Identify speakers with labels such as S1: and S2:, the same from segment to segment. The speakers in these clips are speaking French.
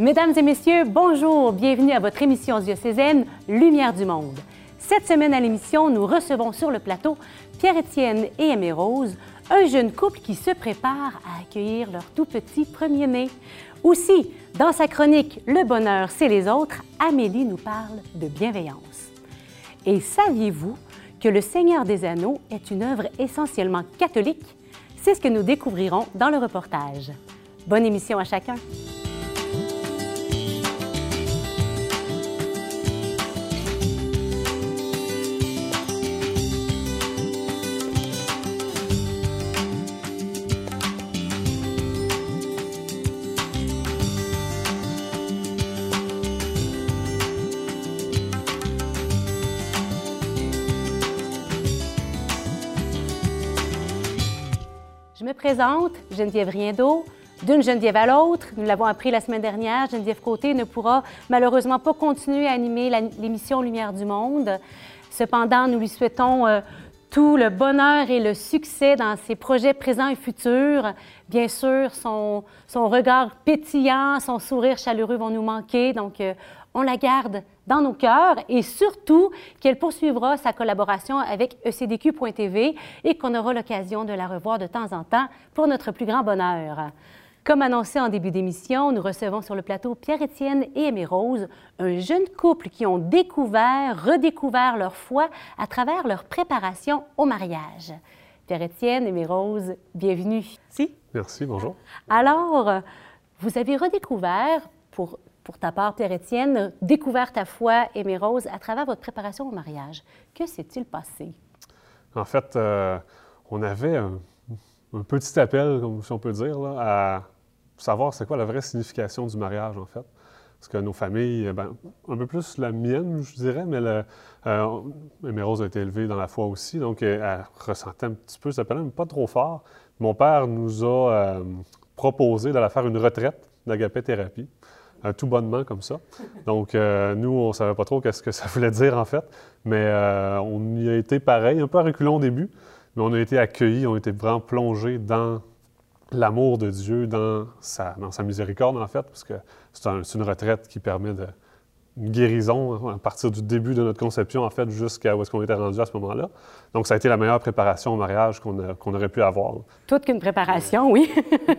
S1: Mesdames et messieurs, bonjour, bienvenue à votre émission diocésaine Lumière du Monde. Cette semaine à l'émission, nous recevons sur le plateau Pierre-Étienne et Aimé Rose, un jeune couple qui se prépare à accueillir leur tout petit premier-né. Aussi, dans sa chronique Le bonheur, c'est les autres, Amélie nous parle de bienveillance. Et saviez-vous que Le Seigneur des Anneaux est une œuvre essentiellement catholique? C'est ce que nous découvrirons dans le reportage. Bonne émission à chacun. Je me présente, Geneviève Riendeau. D'une Geneviève à l'autre, nous l'avons appris la semaine dernière, Geneviève Côté ne pourra malheureusement pas continuer à animer l'émission Lumière du Monde. Cependant, nous lui souhaitons euh, tout le bonheur et le succès dans ses projets présents et futurs. Bien sûr, son, regard pétillant, son sourire chaleureux vont nous manquer. Donc, euh, on la garde dans nos cœurs et surtout qu'elle poursuivra sa collaboration avec ECDQ.tv et qu'on aura l'occasion de la revoir de temps en temps pour notre plus grand bonheur. Comme annoncé en début d'émission, nous recevons sur le plateau Pierre-Étienne et Aimé Rose, un jeune couple qui ont découvert, redécouvert leur foi à travers leur préparation au mariage. Pierre-Étienne, Aimé Rose, bienvenue.
S2: Si. Merci, bonjour.
S1: Alors, vous avez redécouvert, pour, pour ta part, Pierre-Étienne, découvert ta foi, Aimé Rose, à travers votre préparation au mariage. Que s'est-il passé?
S2: En fait, euh, on avait un, petit appel, si on peut dire, à savoir c'est quoi la vraie signification du mariage, en fait. Parce que nos familles, ben, un peu plus la mienne, je dirais, mais le, euh, Rose a été élevée dans la foi aussi, donc elle ressentait un petit peu, ça appel, mais pas trop fort. Mon père nous a euh, proposé d'aller faire une retraite d'agapé thérapie. Tout bonnement comme ça. Donc, euh, nous, on ne savait pas trop qu'est-ce que ça voulait dire, en fait, mais euh, on y a été pareil, un peu à reculons au début, mais on a été accueillis, on a été vraiment plongés dans l'amour de Dieu, dans sa, miséricorde, en fait, parce que c'est un, une retraite qui permet de, guérison à partir du début de notre conception, en fait, jusqu'à où est-ce qu'on était rendu à ce moment-là. Donc, ça a été la meilleure préparation au mariage qu'on qu aurait pu avoir.
S1: Toute qu'une préparation, oui.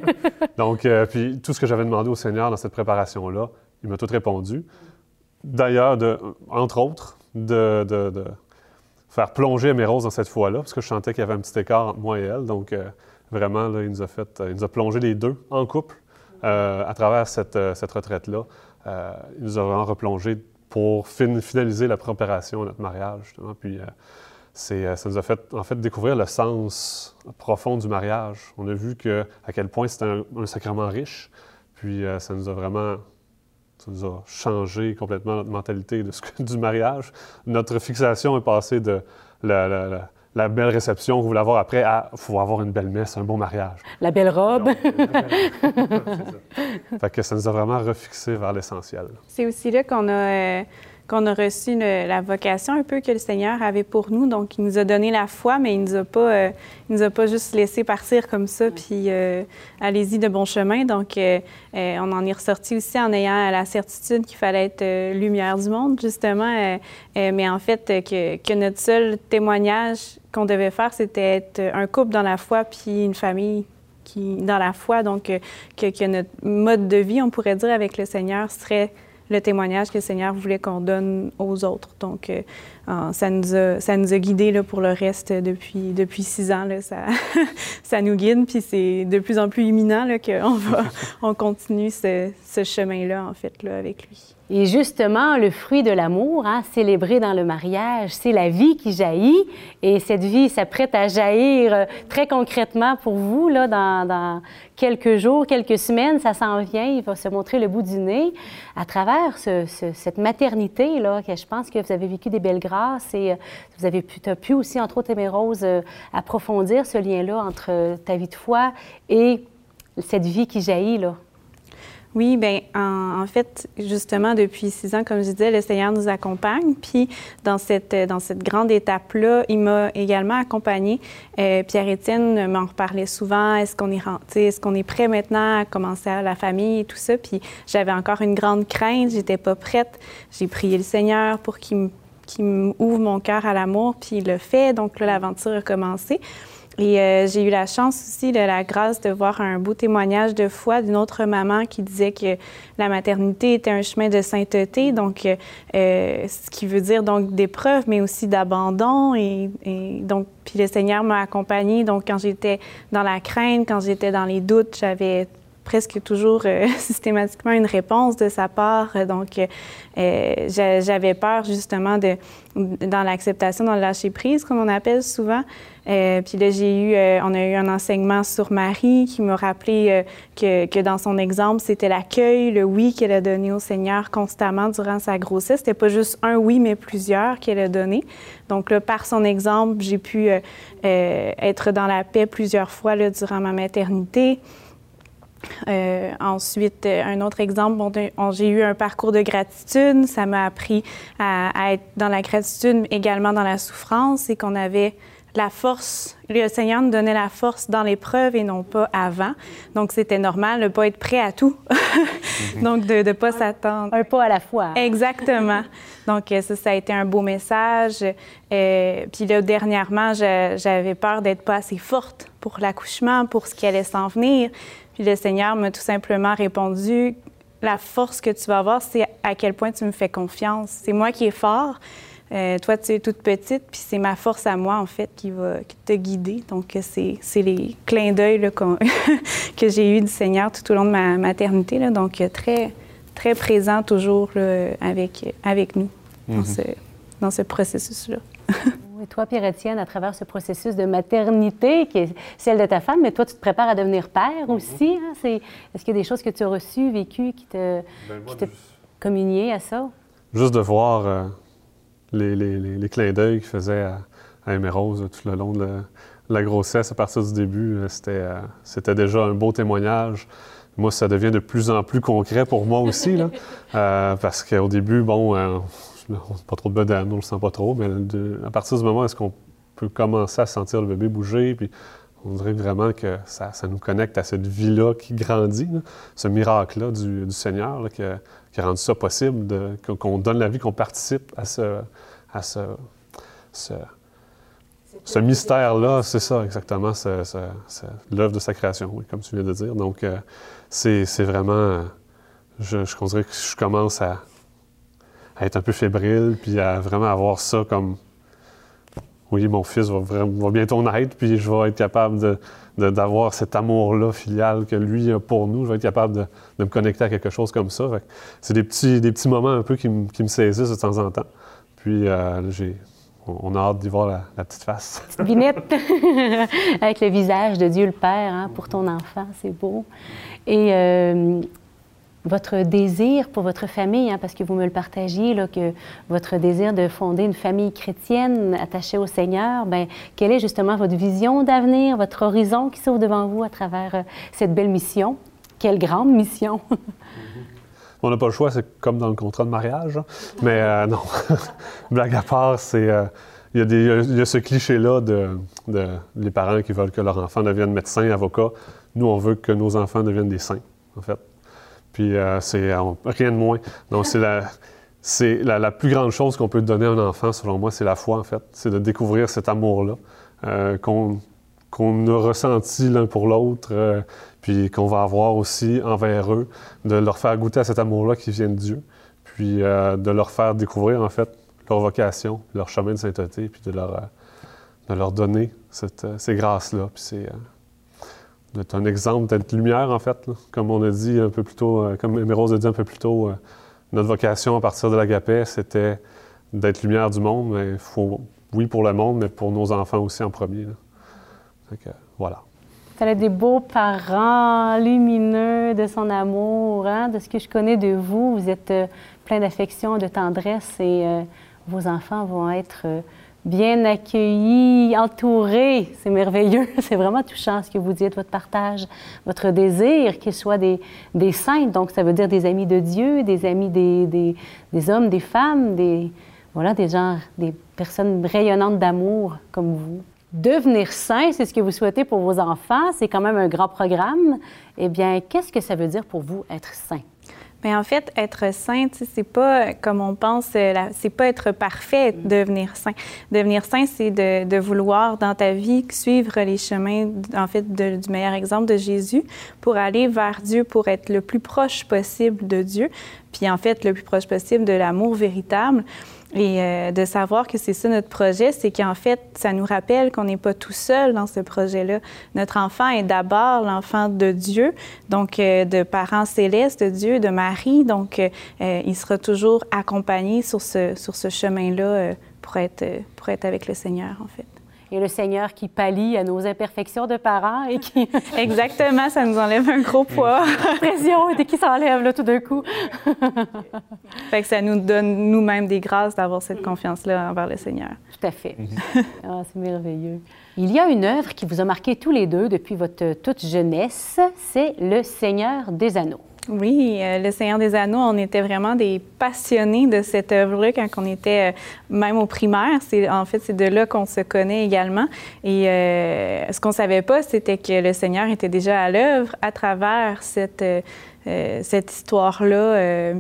S2: Donc, euh, puis tout ce que j'avais demandé au Seigneur dans cette préparation-là, il m'a tout répondu. D'ailleurs, entre autres, de, de, de, faire plonger mes roses dans cette foi-là, parce que je sentais qu'il y avait un petit écart entre moi et elle. Donc, euh, vraiment, là, il nous a fait, il nous a plongé les deux en couple euh, à travers cette, cette retraite-là. Euh, il nous a vraiment replongé pour fin finaliser la préparation à notre mariage, justement. Puis, euh, c'est, ça nous a fait, en fait, découvrir le sens profond du mariage. On a vu à quel point c'était un, sacrement riche. Puis, euh, ça nous a vraiment ça nous a changé complètement notre mentalité de ce que, du mariage. Notre fixation est passée de la la belle réception que vous voulez avoir après, à il faut avoir une belle messe, un beau mariage.
S1: La belle robe.
S2: Donc, la belle... ça. Fait que ça nous a vraiment refixé vers l'essentiel.
S3: C'est aussi là qu'on a, euh, qu'on a reçu la vocation un peu que le Seigneur avait pour nous. Donc, il nous a donné la foi, mais il nous a pas, euh, il nous a pas juste laissé partir comme ça, puis euh, allez-y de bon chemin. Donc, on en est ressorti aussi en ayant la certitude qu'il fallait être lumière du monde, justement. mais en fait, que, que notre seul témoignage qu'on devait faire, c'était être un couple dans la foi puis une famille qui dans la foi. Donc, que, que, notre mode de vie, on pourrait dire, avec le Seigneur serait le témoignage que le Seigneur voulait qu'on donne aux autres. Donc, euh, ça, nous a, ça nous a guidés là, pour le reste depuis, depuis six ans. Là, ça, ça nous guide, puis c'est de plus en plus imminent qu'on on continue ce, ce chemin-là, en fait, là, avec lui.
S1: Et justement, le fruit de l'amour, hein, célébré dans le mariage, c'est la vie qui jaillit. Et cette vie s'apprête à jaillir euh, très concrètement pour vous là, dans, quelques jours, quelques semaines. Ça s'en vient, il va se montrer le bout du nez à travers ce, ce, cette maternité. Là, que je pense que vous avez vécu des belles grâces et vous avez pu, as pu aussi, entre autres, Aimé Rose, euh, approfondir ce lien-là entre ta vie de foi et cette vie qui jaillit. Là.
S3: Oui, bien, en, fait, justement, depuis six ans, comme je disais, le Seigneur nous accompagne. Puis, dans cette, dans cette grande étape-là, il m'a également accompagnée. Euh, Pierre-Étienne m'en reparlait souvent. Est-ce qu'on est, est, qu'on est prêt maintenant à commencer la famille et tout ça? Puis, j'avais encore une grande crainte. J'étais pas prête. J'ai prié le Seigneur pour qu'il m'ouvre mon cœur à l'amour, puis il le fait. Donc, là, l'aventure a commencé. Et euh, j'ai eu la chance aussi de la grâce de voir un beau témoignage de foi d'une autre maman qui disait que la maternité était un chemin de sainteté, donc euh, ce qui veut dire donc d'épreuve, mais aussi d'abandon. Et, donc, puis le Seigneur m'a accompagnée. Donc, quand j'étais dans la crainte, quand j'étais dans les doutes, j'avais presque toujours euh, systématiquement une réponse de sa part. Donc, j'avais peur justement de, dans l'acceptation, dans le lâcher prise, comme on appelle souvent. Euh, puis là, j'ai eu, euh, on a eu un enseignement sur Marie qui m'a rappelé euh, que, que, dans son exemple, c'était l'accueil, le oui qu'elle a donné au Seigneur constamment durant sa grossesse. C'était pas juste un oui, mais plusieurs qu'elle a donné. Donc par son exemple, j'ai pu être dans la paix plusieurs fois là, durant ma maternité. Euh, ensuite, un autre exemple, bon, j'ai eu un parcours de gratitude. Ça m'a appris à, à, être dans la gratitude, également dans la souffrance, et qu'on avait la force, le Seigneur nous donnait la force dans l'épreuve et non pas avant. Donc, c'était normal de ne pas être prêt à tout. Donc, de ne pas s'attendre.
S1: Un pas à la fois.
S3: Exactement. Donc, euh, ça, ça a été un beau message. Euh, puis là, dernièrement, j'avais peur d'être pas assez forte pour l'accouchement, pour ce qui allait s'en venir. Puis le Seigneur m'a tout simplement répondu, la force que tu vas avoir, c'est à quel point tu me fais confiance. C'est moi qui est fort. Euh, toi, tu es toute petite, puis c'est ma force à moi, en fait, qui va te guider. Donc, c'est les clins d'œil que j'ai eus du Seigneur tout au long de ma maternité. Là. Donc, très, très présent toujours avec, avec nous dans mhm. ce, dans ce processus-là.
S1: Et toi, Pierre-Étienne, à travers ce processus de maternité qui est celle de ta femme, mais toi, tu te prépares à devenir père mhm. aussi. Hein? Est-ce qu'il y a des choses que tu as reçues, vécues, qui te, ben, communié à ça?
S2: Juste de voir euh, les, les, les, clins d'œil qu'il faisait à, à Rose tout le long de la, grossesse, à partir du début, euh, c'était, euh, c'était déjà un beau témoignage. Moi, ça devient de plus en plus concret pour moi aussi, là, euh, parce qu'au début, bon, euh, pas trop de on le sent pas trop, mais à partir du moment où est-ce qu'on peut commencer à sentir le bébé bouger, puis on dirait vraiment que ça, ça nous connecte à cette vie-là qui grandit, ce miracle-là du, du, Seigneur qui, a, qui, a, rendu ça possible, qu'on donne la vie, qu'on participe à ce, à ce, ce, ce mystère-là, c'est ça exactement, l'œuvre de sa création, oui, comme tu viens de dire. Donc, euh, c'est, vraiment, je, je que je commence à, à, être un peu fébrile, puis à vraiment avoir ça comme oui, mon fils va, vraiment, va bientôt naître, puis je vais être capable d'avoir cet amour-là filial que lui a pour nous. Je vais être capable de, me connecter à quelque chose comme ça. C'est des petits, des petits moments un peu qui, me saisissent de temps en temps. Puis euh, on, a hâte d'y voir la, petite face.
S1: Vinette, avec le visage de Dieu le Père hein, pour ton enfant, c'est beau. Et euh, votre désir pour votre famille, hein, parce que vous me le partagiez, que votre désir de fonder une famille chrétienne attachée au Seigneur, ben, quelle est justement votre vision d'avenir, votre horizon qui s'ouvre devant vous à travers euh, cette belle mission? Quelle grande mission!
S2: On n'a pas le choix, c'est comme dans le contrat de mariage. Hein. Mais euh, non, blague à part, c'est... Euh, il y, a ce cliché-là de, les parents qui veulent que leur enfant devienne médecin, avocat. Nous, on veut que nos enfants deviennent des saints, en fait. Puis euh, c'est rien de moins. Donc c'est la, c'est la, plus grande chose qu'on peut donner à un enfant, selon moi, c'est la foi, en fait. C'est de découvrir cet amour-là euh, qu'on, a ressenti l'un pour l'autre, euh, puis qu'on va avoir aussi envers eux, de leur faire goûter à cet amour-là qui vient de Dieu, puis de leur faire découvrir, en fait, leur vocation, leur chemin de sainteté, puis de leur, de leur donner cette, ces grâces-là. Puis c'est d'être un exemple, d'être lumière, en fait. Comme on a dit un peu plus tôt, euh, comme Émérose a dit un peu plus tôt, euh, notre vocation à partir de l'agapé, c'était d'être lumière du monde, mais faut, oui, pour le monde, mais pour nos enfants aussi en premier. voilà.
S1: Ça a des beaux parents lumineux de son amour, hein? de ce que je connais de vous. Vous êtes euh, plein d'affection, de tendresse et vos enfants vont être bien accueillis, entourés. C'est merveilleux. C'est vraiment touchant ce que vous dites, votre partage, votre désir qu'ils soient des, saints. Donc, ça veut dire des amis de Dieu, des amis des hommes, des femmes, des, voilà, des gens, des personnes rayonnantes d'amour comme vous. Devenir saint, c'est ce que vous souhaitez pour vos enfants. C'est quand même un grand programme. Eh bien, qu'est-ce que ça veut dire pour vous être saint?
S3: Bien, en fait, être saint, c'est pas comme on pense, euh, c'est pas être parfait, devenir saint. Devenir saint, c'est de, de, vouloir dans ta vie suivre les chemins, en fait, du meilleur exemple de Jésus pour aller vers Dieu, pour être le plus proche possible de Dieu, puis en fait, le plus proche possible de l'amour véritable. Et euh, de savoir que c'est ça notre projet, c'est qu'en fait, ça nous rappelle qu'on n'est pas tout seul dans ce projet-là. Notre enfant est d'abord l'enfant de Dieu, donc euh, de parents célestes de Dieu, de Marie. Donc, euh, il sera toujours accompagné sur ce, sur ce chemin-là pour, être, pour être avec le Seigneur, en fait
S1: et le Seigneur qui pallie à nos imperfections de parents et qui...
S3: Exactement, ça nous enlève un gros poids.
S1: pression et qui s'enlève là tout d'un coup.
S3: fait que ça nous donne nous-mêmes des grâces d'avoir cette confiance-là envers le Seigneur.
S1: Tout à fait. Ah, c'est merveilleux. Il y a une œuvre qui vous a marqué tous les deux depuis votre toute jeunesse, c'est Le Seigneur des Anneaux.
S3: Oui, euh, Le Seigneur des Anneaux, on était vraiment des passionnés de cette œuvre-là quand on était euh, même au primaire. En fait, c'est de là qu'on se connaît également. Et euh, ce qu'on savait pas, c'était que le Seigneur était déjà à l'œuvre à travers cette, cette histoire-là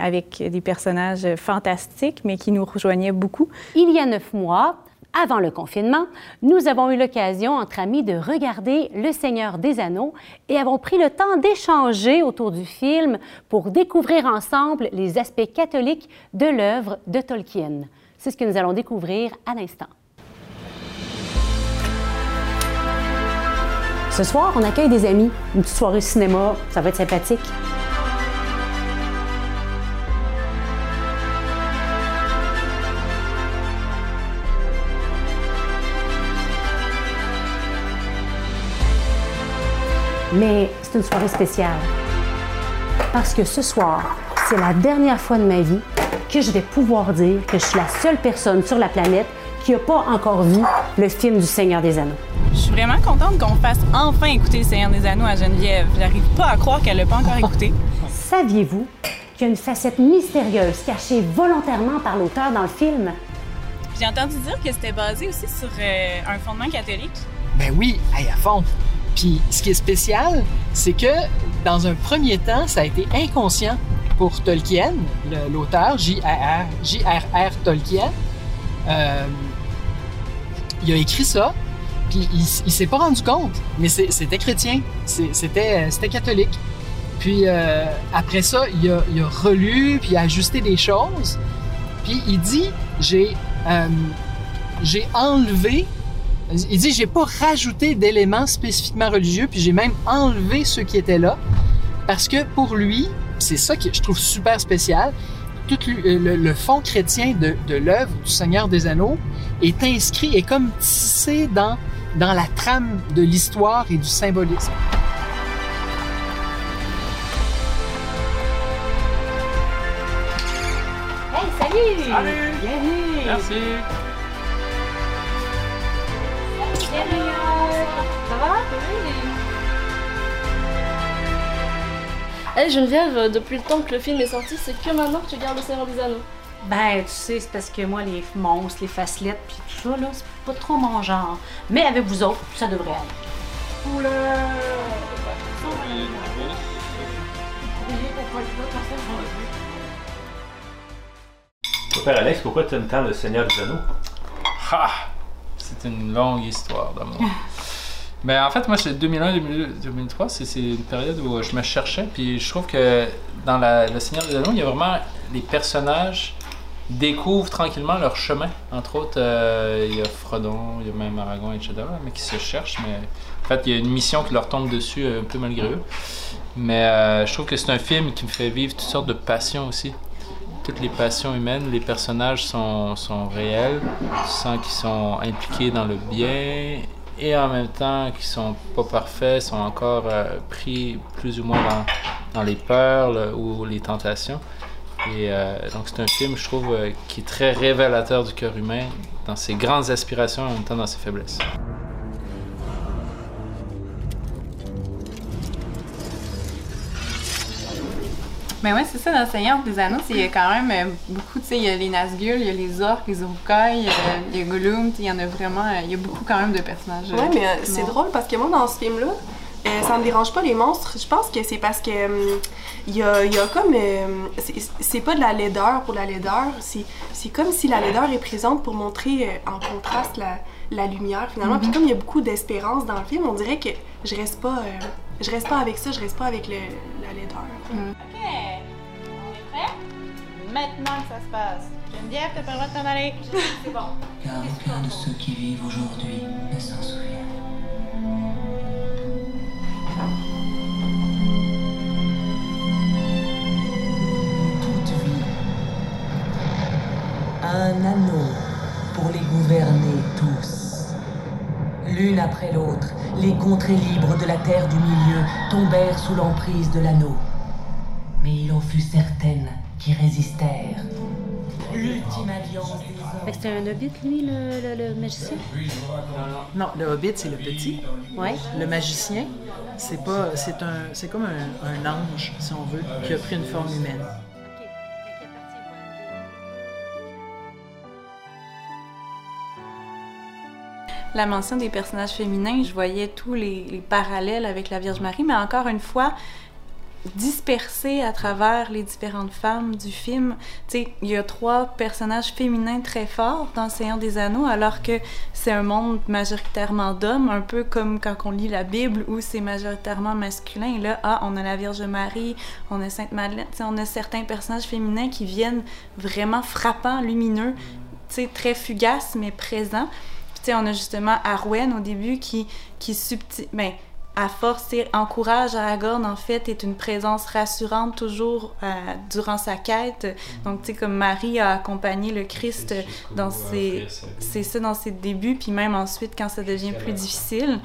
S3: avec des personnages fantastiques, mais qui nous rejoignaient beaucoup.
S1: Il y a neuf mois, avant le confinement, nous avons eu l'occasion entre amis de regarder Le Seigneur des Anneaux et avons pris le temps d'échanger autour du film pour découvrir ensemble les aspects catholiques de l'œuvre de Tolkien. C'est ce que nous allons découvrir à l'instant. Ce soir, on accueille des amis, une petite soirée cinéma, ça va être sympathique. Mais c'est une soirée spéciale. Parce que ce soir, c'est la dernière fois de ma vie que je vais pouvoir dire que je suis la seule personne sur la planète qui n'a pas encore vu le film du Seigneur des Anneaux.
S3: Je suis vraiment contente qu'on fasse enfin écouter le Seigneur des Anneaux à Geneviève. J'arrive pas à croire qu'elle l'a pas encore écouté.
S1: Saviez-vous qu'il y a une facette mystérieuse cachée volontairement par l'auteur dans le film?
S3: J'ai entendu dire que c'était basé aussi sur euh, un fondement catholique.
S4: Ben oui, à fond. Puis ce qui est spécial, c'est que dans un premier temps, ça a été inconscient pour Tolkien, l'auteur, J.R.R. Tolkien. Euh, il a écrit ça, puis il, il s'est pas rendu compte, mais c'était chrétien, c'était catholique. Puis euh, après ça, il a, il a, relu, puis il a ajusté des choses. Puis il dit, j'ai euh, enlevé il dit, j'ai pas rajouté d'éléments spécifiquement religieux, puis j'ai même enlevé ceux qui étaient là, parce que pour lui, c'est ça que je trouve super spécial, tout le, fond chrétien de, de l'œuvre du Seigneur des Anneaux est inscrit, et comme tissé dans, dans la trame de l'histoire et du symbolisme.
S1: Hey, salut!
S5: Salut!
S1: Bienvenue!
S5: Merci!
S1: Ça va?
S6: Hey Geneviève, depuis le temps que le film est sorti, c'est que maintenant que tu gardes le Seigneur des Anneaux.
S1: Ben, tu sais, c'est parce que moi, les monstres, les facelettes, puis tout ça, là, c'est pas trop mon genre. Mais avec vous autres, ça devrait aller. Oula!
S5: Mon père Alex, pourquoi tu aimes tant le Seigneur des Anneaux?
S7: Ha! C'est une longue histoire d'amour. Mais en fait, moi, c'est 2001-2003, c'est une période où je me cherchais, puis je trouve que dans la, Le Seigneur des Anneaux, il y a vraiment les personnages découvrent tranquillement leur chemin. Entre autres, euh, il y a Frodon, il y a même Aragorn, etc., mais qui se cherchent. Mais en fait, il y a une mission qui leur tombe dessus un peu malgré eux. Mais euh, je trouve que c'est un film qui me fait vivre toutes sortes de passions aussi toutes les passions humaines, les personnages sont, sont réels, tu sens qu'ils sont impliqués dans le bien et en même temps qu'ils sont pas parfaits, sont encore euh, pris plus ou moins dans, dans les peurs ou les tentations. Et euh, donc c'est un film, je trouve, euh, qui est très révélateur du cœur humain dans ses grandes aspirations et en même temps dans ses faiblesses.
S8: Ben ouais, c'est ça, dans Seigneur des Anneaux, il y a quand même euh, beaucoup, tu sais, il y a les Nazgûl, il y a les orques, les il y a- il y a Gollum, il y en a vraiment, euh, il y a beaucoup quand même de personnages.
S6: Ouais, mais euh,
S8: euh,
S6: c'est drôle parce que moi, dans ce film-là, euh, ça me dérange pas les monstres. Je pense que c'est parce que il y, y a comme. euh, c'est- pas de la laideur pour la laideur. C'est comme si la laideur est présente pour montrer euh, en contraste la, la lumière finalement. Puis comme il y a beaucoup d'espérance dans le film, on dirait que je reste pas. euh, je reste pas avec ça, je reste pas avec le, la laideur.
S9: Ok, on est prêt? Maintenant que ça se passe. Geneviève, t'as pas le droit de t'en aller. C'est bon.
S10: car aucun de ceux qui vivent aujourd'hui ne s'en souvient. Toute vie un anneau pour les gouverner tous. L'une après l'autre, les contrées libres de la terre du milieu tombèrent sous l'emprise de l'anneau. Mais il en fut certaines qui résistèrent. L'ultime alliance des
S1: c'est un hobbit, lui, le, le- le magicien?
S11: Non, le hobbit, c'est le petit.
S1: Ouais.
S11: Le magicien, c'est pas. C'est un. C'est comme un, un ange, si on veut, qui a pris une forme humaine.
S8: la mention des personnages féminins, je voyais tous les, les parallèles avec la Vierge Marie, mais encore une fois, dispersés à travers les différentes femmes du film. Tu sais, il y a trois personnages féminins très forts dans Seigneur des Anneaux, alors que c'est un monde majoritairement d'hommes, un peu comme quand on lit la Bible où c'est majoritairement masculin. Là, ah, on a la Vierge Marie, on a Sainte Madeleine, on a certains personnages féminins qui viennent vraiment frappants, lumineux, tu sais, très fugaces, mais présents. Tu sais, on a justement Arwen au début qui, qui subtil... Ben, à force, encourage Aragorn, en fait, est une présence rassurante toujours euh, durant sa quête. Donc, tu sais, comme Marie a accompagné le Christ dans ses... C'est ça, dans ses débuts, puis même ensuite, quand ça devient plus difficile.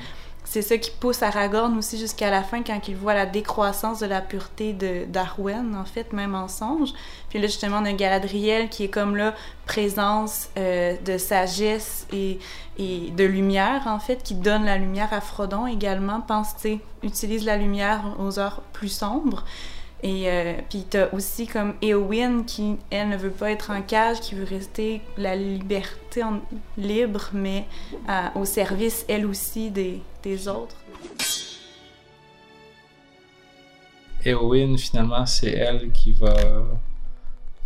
S8: C'est ça qui pousse Aragorn aussi jusqu'à la fin quand il voit la décroissance de la pureté de d'Arwen, en fait, même en songe. Puis là, justement, on a Galadriel qui est comme là, présence euh, de sagesse et, et de lumière, en fait, qui donne la lumière à Frodon également, pense, tu utilise la lumière aux heures plus sombres. Et euh, puis t'as aussi comme Éowyn qui, elle, ne veut pas être en cage, qui veut rester la liberté en- libre, mais euh, au service, elle aussi, des, des autres.
S7: Eowyn, finalement, c'est elle qui va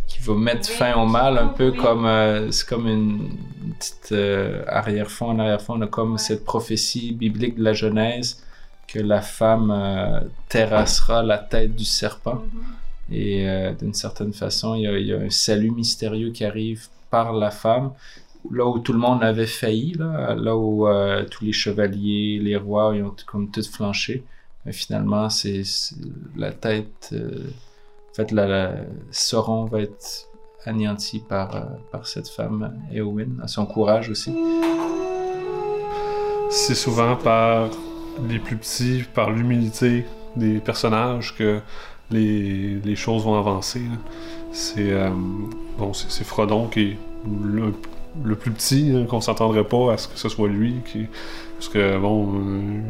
S7: qui va mettre fin au mal, un peu comme euh, c'est comme une petite euh, arrière-fond, en arrière-fond, on a comme cette prophétie biblique de la Genèse que la femme euh, terrassera la tête du serpent. Et euh, d'une certaine façon, il y, a, il y a un salut mystérieux qui arrive par la femme. Là où tout le monde avait failli, là, là où euh, tous les chevaliers, les rois, ils ont comme tout flanché. Mais finalement, c'est la tête. euh, en fait, la, la- Sauron va être anéanti par, euh, par cette femme, Éowyn, à son courage aussi.
S2: C'est souvent par les plus petits, par l'humilité des personnages que les, choses vont avancer. C'est euh, bon, c'est Frodon qui est le, plus petit, hein, qu'on s'entendrait pas à ce que ce soit lui. Parce que bon, euh,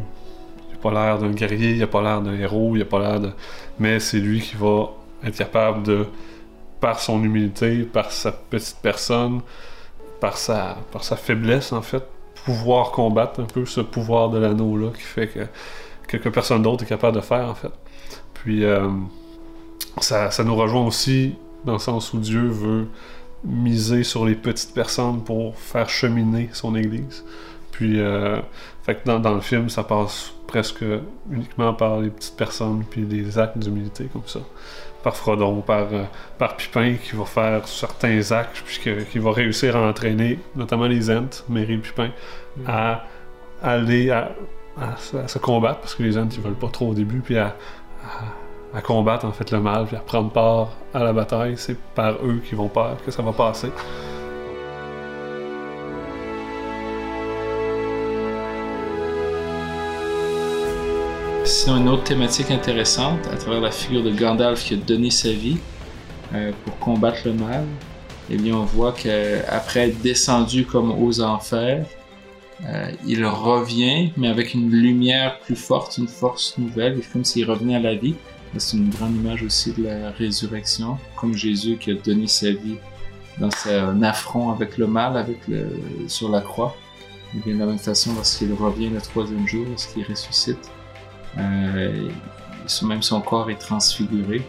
S2: il a pas l'air d'un guerrier, il a pas l'air d'un héros, il a pas l'air de. Mais c'est lui qui va être capable de, par son humilité, par sa petite personne, par sa, par sa faiblesse en fait, pouvoir combattre un peu ce pouvoir de l'anneau-là qui fait que, que, que personne d'autre est capable de faire, en fait. Puis, euh, ça, ça nous rejoint aussi dans le sens où Dieu veut miser sur les petites personnes pour faire cheminer son Église. Puis, euh, fait que dans, dans le film, ça passe presque uniquement par les petites personnes, puis des actes d'humilité comme ça. Par Frodon, par, euh, par Pipin qui va faire certains actes, puis qui va réussir à entraîner notamment les Ents, Merry et Pipin, à aller à, à se- à se combattre, parce que les Ents ils veulent pas trop au début, puis à, combattre en fait le mal, puis à prendre part à la bataille. C'est par eux qui vont pas, que ça va passer.
S7: Sinon, une autre thématique intéressante, à travers la figure de Gandalf qui a donné sa vie, euh, pour combattre le mal, eh bien, on voit qu'après être descendu comme aux enfers, euh, il revient, mais avec une lumière plus forte, une force nouvelle, comme s'il revenait à la vie. C'est une grande image aussi de la résurrection, comme Jésus qui a donné sa vie dans son affront avec le mal, avec sur la croix. Et bien de la même façon, lorsqu'il revient le troisième jour, lorsqu'il ressuscite, euh, même son corps est transfiguré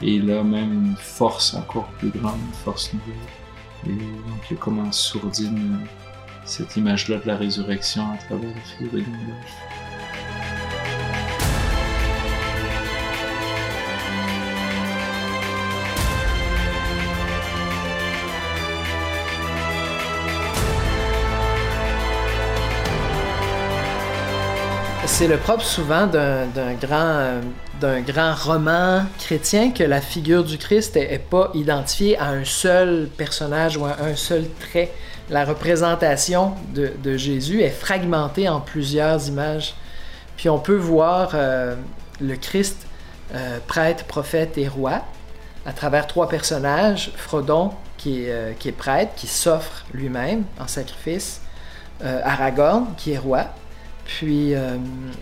S7: et il a même une force encore plus grande, une force nouvelle. Et donc il y a comme en sourdine cette image-là de la résurrection à travers le fil de.
S11: C'est le propre souvent d'un grand, d'un grand roman chrétien que la figure du Christ n'est pas identifiée à un seul personnage ou à un seul trait. La représentation de, Jésus est fragmentée en plusieurs images. Puis on peut voir euh, le Christ euh, prêtre, prophète et roi à travers trois personnages. Frodon, qui est, euh, qui est prêtre, qui s'offre lui-même en sacrifice. Aragorn, qui est roi puis euh,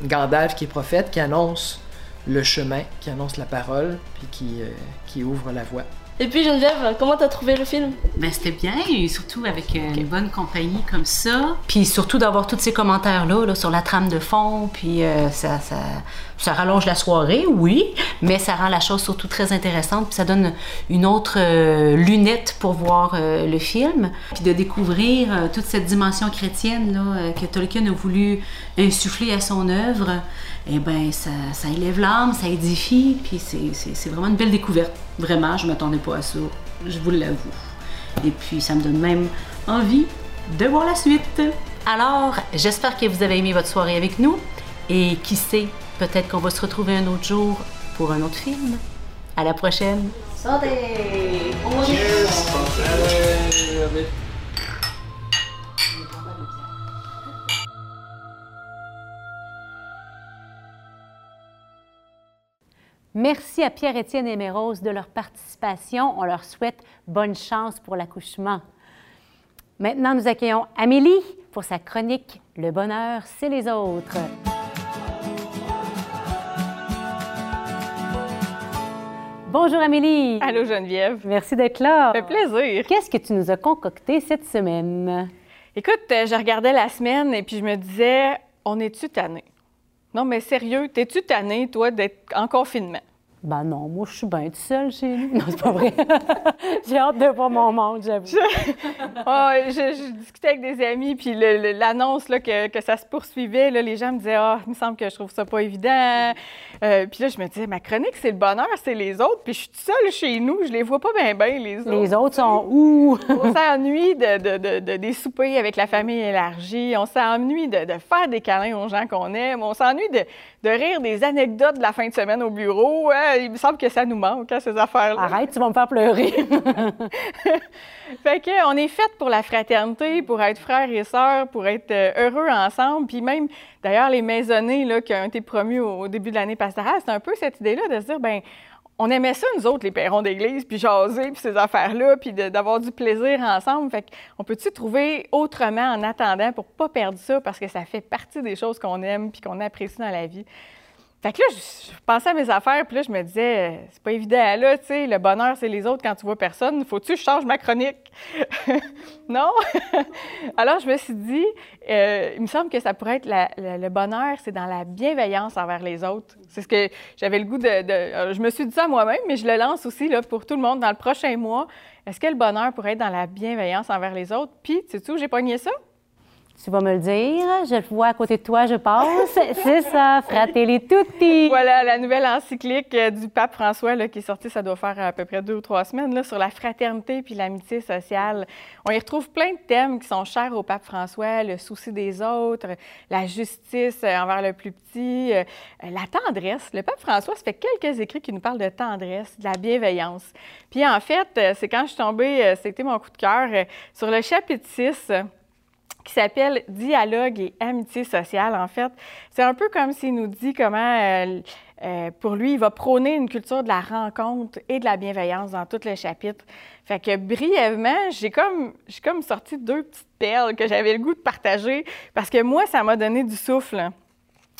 S11: Gandalf qui est prophète, qui annonce le chemin, qui annonce la parole, puis qui, euh, qui ouvre la voie.
S12: Et puis Geneviève, comment t'as trouvé le film?
S1: Ben, c'était bien, et surtout avec euh, une bonne compagnie comme ça. Puis surtout d'avoir tous ces commentaires-là là, sur la trame de fond, puis ça, ça, ça, rallonge la soirée, oui, mais ça rend la chose surtout très intéressante, puis ça donne une autre lunette pour voir le film, puis de découvrir toute cette dimension chrétienne là, que Tolkien a voulu insuffler à son œuvre, eh ben ça, ça élève l'âme, ça édifie, puis c'est vraiment une belle découverte. Vraiment, je ne m'attendais pas à ça, je vous l'avoue. Et puis ça me donne même envie de voir la suite. Alors, j'espère que vous avez aimé votre soirée avec nous, et qui sait, peut-être qu'on va se retrouver un autre jour pour un autre film. À la prochaine!
S12: Santé!
S1: Merci à Pierre-Étienne et Mérose de leur participation. On leur souhaite bonne chance pour l'accouchement. Maintenant, nous accueillons Amélie pour sa chronique Le bonheur, c'est les autres. Bonjour Amélie.
S13: Allô Geneviève.
S1: Merci d'être là.
S13: Ça fait plaisir.
S1: Qu'est-ce que tu nous as concocté cette semaine?
S13: Écoute, euh, je regardais la semaine et puis je me disais, on est-tu tanné? Non, mais sérieux, t'es-tu tanné, toi, d'être en confinement?
S1: Ben non, moi, je suis bien toute seule chez nous. Non, c'est pas vrai. J'ai hâte de voir mon monde, j'avoue.
S13: Je... discutais avec des amis, puis l'annonce que, que, ça se poursuivait, là, les gens me disaient Ah, il me semble que je trouve ça pas évident. Euh, puis là, je me disais Ma chronique, c'est le bonheur, c'est les autres. Puis je suis toute seule chez nous, je les vois pas bien, bien, les autres.
S1: Les autres sont où?
S13: On s'ennuie de, de, de, des soupers avec la famille élargie. On s'ennuie de, faire des câlins aux gens qu'on aime. On s'ennuie de, rire des anecdotes de la fin de semaine au bureau. Hein il me semble que ça nous manque, hein, ces affaires-là.
S1: Arrête, tu vas me faire pleurer.
S13: fait que on est fait pour la fraternité, pour être frères et sœurs, pour être euh, heureux ensemble. Puis même, d'ailleurs, les maisonnées là, qui ont été promues au, début de l'année pastorale, c'est un peu cette idée-là de se dire, ben on aimait ça, nous autres, les perrons d'église, puis jaser, puis ces affaires-là, puis d'avoir du plaisir ensemble. Fait qu'on peut-tu trouver autrement en attendant pour pas perdre ça, parce que ça fait partie des choses qu'on aime puis qu'on apprécie dans la vie? Fait que là, je, pensais à mes affaires, puis là, je me disais, c'est pas évident, là, tu sais, le bonheur, c'est les autres quand tu vois personne. Faut-tu que je change ma chronique? non? Alors, je me suis dit, euh, il me semble que ça pourrait être le bonheur, c'est dans la bienveillance envers les autres. C'est ce que j'avais le goût de, euh, Je me suis dit ça moi-même, mais je le lance aussi, là, pour tout le monde dans le prochain mois. Est-ce que le bonheur pourrait être dans la bienveillance envers les autres? Puis, tu sais où j'ai pogné ça?
S1: Tu vas me le dire. Je le vois à côté de toi, je passe. C'est ça, Fratelli Tutti.
S13: Voilà, la nouvelle encyclique euh, du pape François là, qui est sortie, ça doit faire à peu près deux ou trois semaines, là, sur la fraternité puis l'amitié sociale. On y retrouve plein de thèmes qui sont chers au pape François, le souci des autres, la justice euh, envers le plus petit, euh, la tendresse. Le pape François, ça fait quelques écrits qui nous parlent de tendresse, de la bienveillance. Puis en fait, c'est quand je suis tombée, c'était mon coup de cœur, sur le chapitre 6 qui s'appelle Dialogue et amitié sociale. En fait, c'est un peu comme s'il nous dit comment euh, Euh, pour lui, il va prôner une culture de la rencontre et de la bienveillance dans tout le chapitre. Fait que brièvement, j'ai comme, j'ai comme sorti deux petites perles que j'avais le goût de partager parce que moi, ça m'a donné du souffle.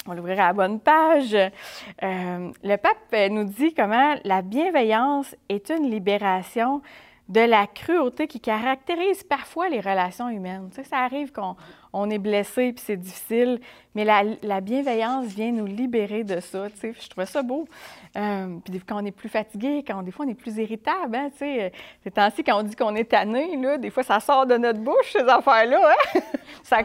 S13: On va l'ouvrir à la bonne page. Euh, le pape nous dit comment la bienveillance est une libération de la cruauté qui caractérise parfois les relations humaines. Tu ça arrive qu'on on est blessé puis c'est difficile, mais la, la, bienveillance vient nous libérer de ça. Tu sais. Je trouvais ça beau. Euh, puis quand on est plus fatigué, quand des fois on est plus irritable, hein, tu sais, euh, ces temps-ci, quand on dit qu'on est tanné, là, des fois ça sort de notre bouche, ces affaires-là. Hein?
S1: ça...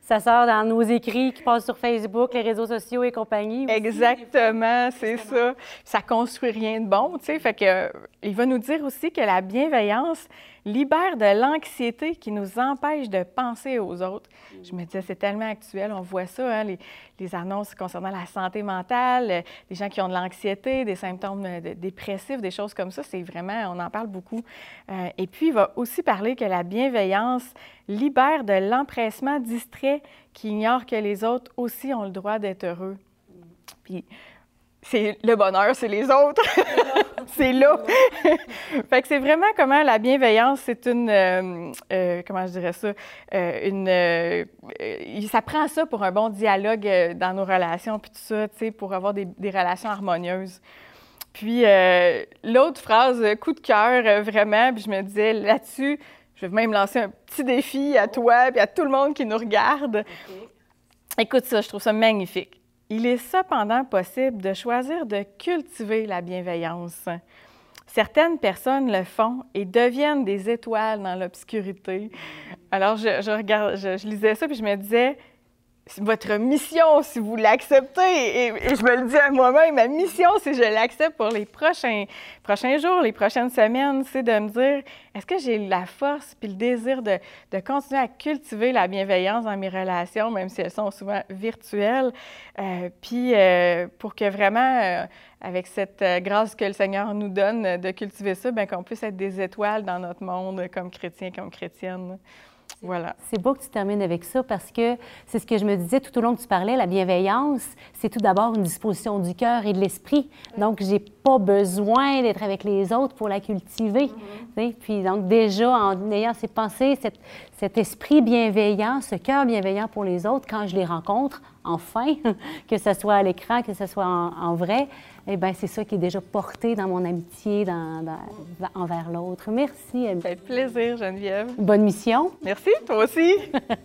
S1: ça... sort dans nos écrits qui passent sur Facebook, les réseaux sociaux et compagnie.
S13: Aussi. Exactement, c'est ça. Ça construit rien de bon, tu sais. Fait que, euh, il va nous dire aussi que la bienveillance, libère de l'anxiété qui nous empêche de penser aux autres. Je me disais, c'est tellement actuel, on voit ça, hein, les, annonces concernant la santé mentale, euh, les gens qui ont de l'anxiété, des symptômes euh, dépressifs, des choses comme ça, c'est vraiment, on en parle beaucoup. Euh, et puis, il va aussi parler que la bienveillance libère de l'empressement distrait qui ignore que les autres aussi ont le droit d'être heureux. Puis, c'est le bonheur, c'est les autres. c'est là. fait que c'est vraiment comment la bienveillance, c'est une, euh, euh, comment je dirais ça, euh, une, ça prend ça pour un bon dialogue dans nos relations, puis tout ça, tu sais, pour avoir des, des relations harmonieuses. Puis l'autre phrase, coup de cœur, vraiment, puis je me disais là-dessus, je vais même lancer un petit défi à toi, puis à tout le monde qui nous regarde. Écoute ça, je trouve ça magnifique. Il est cependant possible de choisir de cultiver la bienveillance. Certaines personnes le font et deviennent des étoiles dans l'obscurité. Alors, je, lisais ça puis je me disais, votre mission si vous l'acceptez. Et, je me le dis à moi-même, ma mission, si je l'accepte pour les prochains, prochains jours, les prochaines semaines, c'est de me dire, est-ce que j'ai la force puis le désir de, de, continuer à cultiver la bienveillance dans mes relations, même si elles sont souvent virtuelles, euh, puis euh, pour que vraiment, euh, avec cette grâce que le Seigneur nous donne de cultiver ça, bien qu'on puisse être des étoiles dans notre monde comme chrétiens, comme chrétiennes. Voilà.
S1: C'est beau que tu termines avec ça parce que c'est ce que je me disais tout au long que tu parlais, la bienveillance, c'est tout d'abord une disposition du cœur et de l'esprit. Donc, j'ai pas besoin d'être avec les autres pour la cultiver. Mm-hmm. Puis, donc, déjà, en ayant ces pensées, cet esprit bienveillant, ce cœur bienveillant pour les autres, quand je les rencontre, enfin, que ce soit à l'écran, que ce soit en, vrai, eh bien, c'est ça qui est déjà porté dans mon amitié dans, envers l'autre. Merci.
S13: Ça fait plaisir, Geneviève.
S1: Bonne mission.
S13: Merci, toi aussi.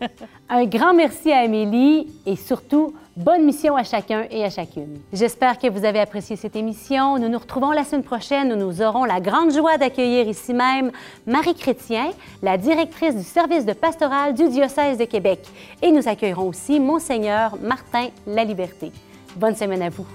S1: Un grand merci à Amélie et surtout, bonne mission à chacun et à chacune. J'espère que vous avez apprécié cette émission. Nous nous retrouvons la semaine prochaine où nous aurons la grande joie d'accueillir ici même Marie Chrétien, la directrice du service de pastoral du diocèse de Québec. Et nous accueillerons aussi Monseigneur Martin Laliberté. Bonne semaine à vous.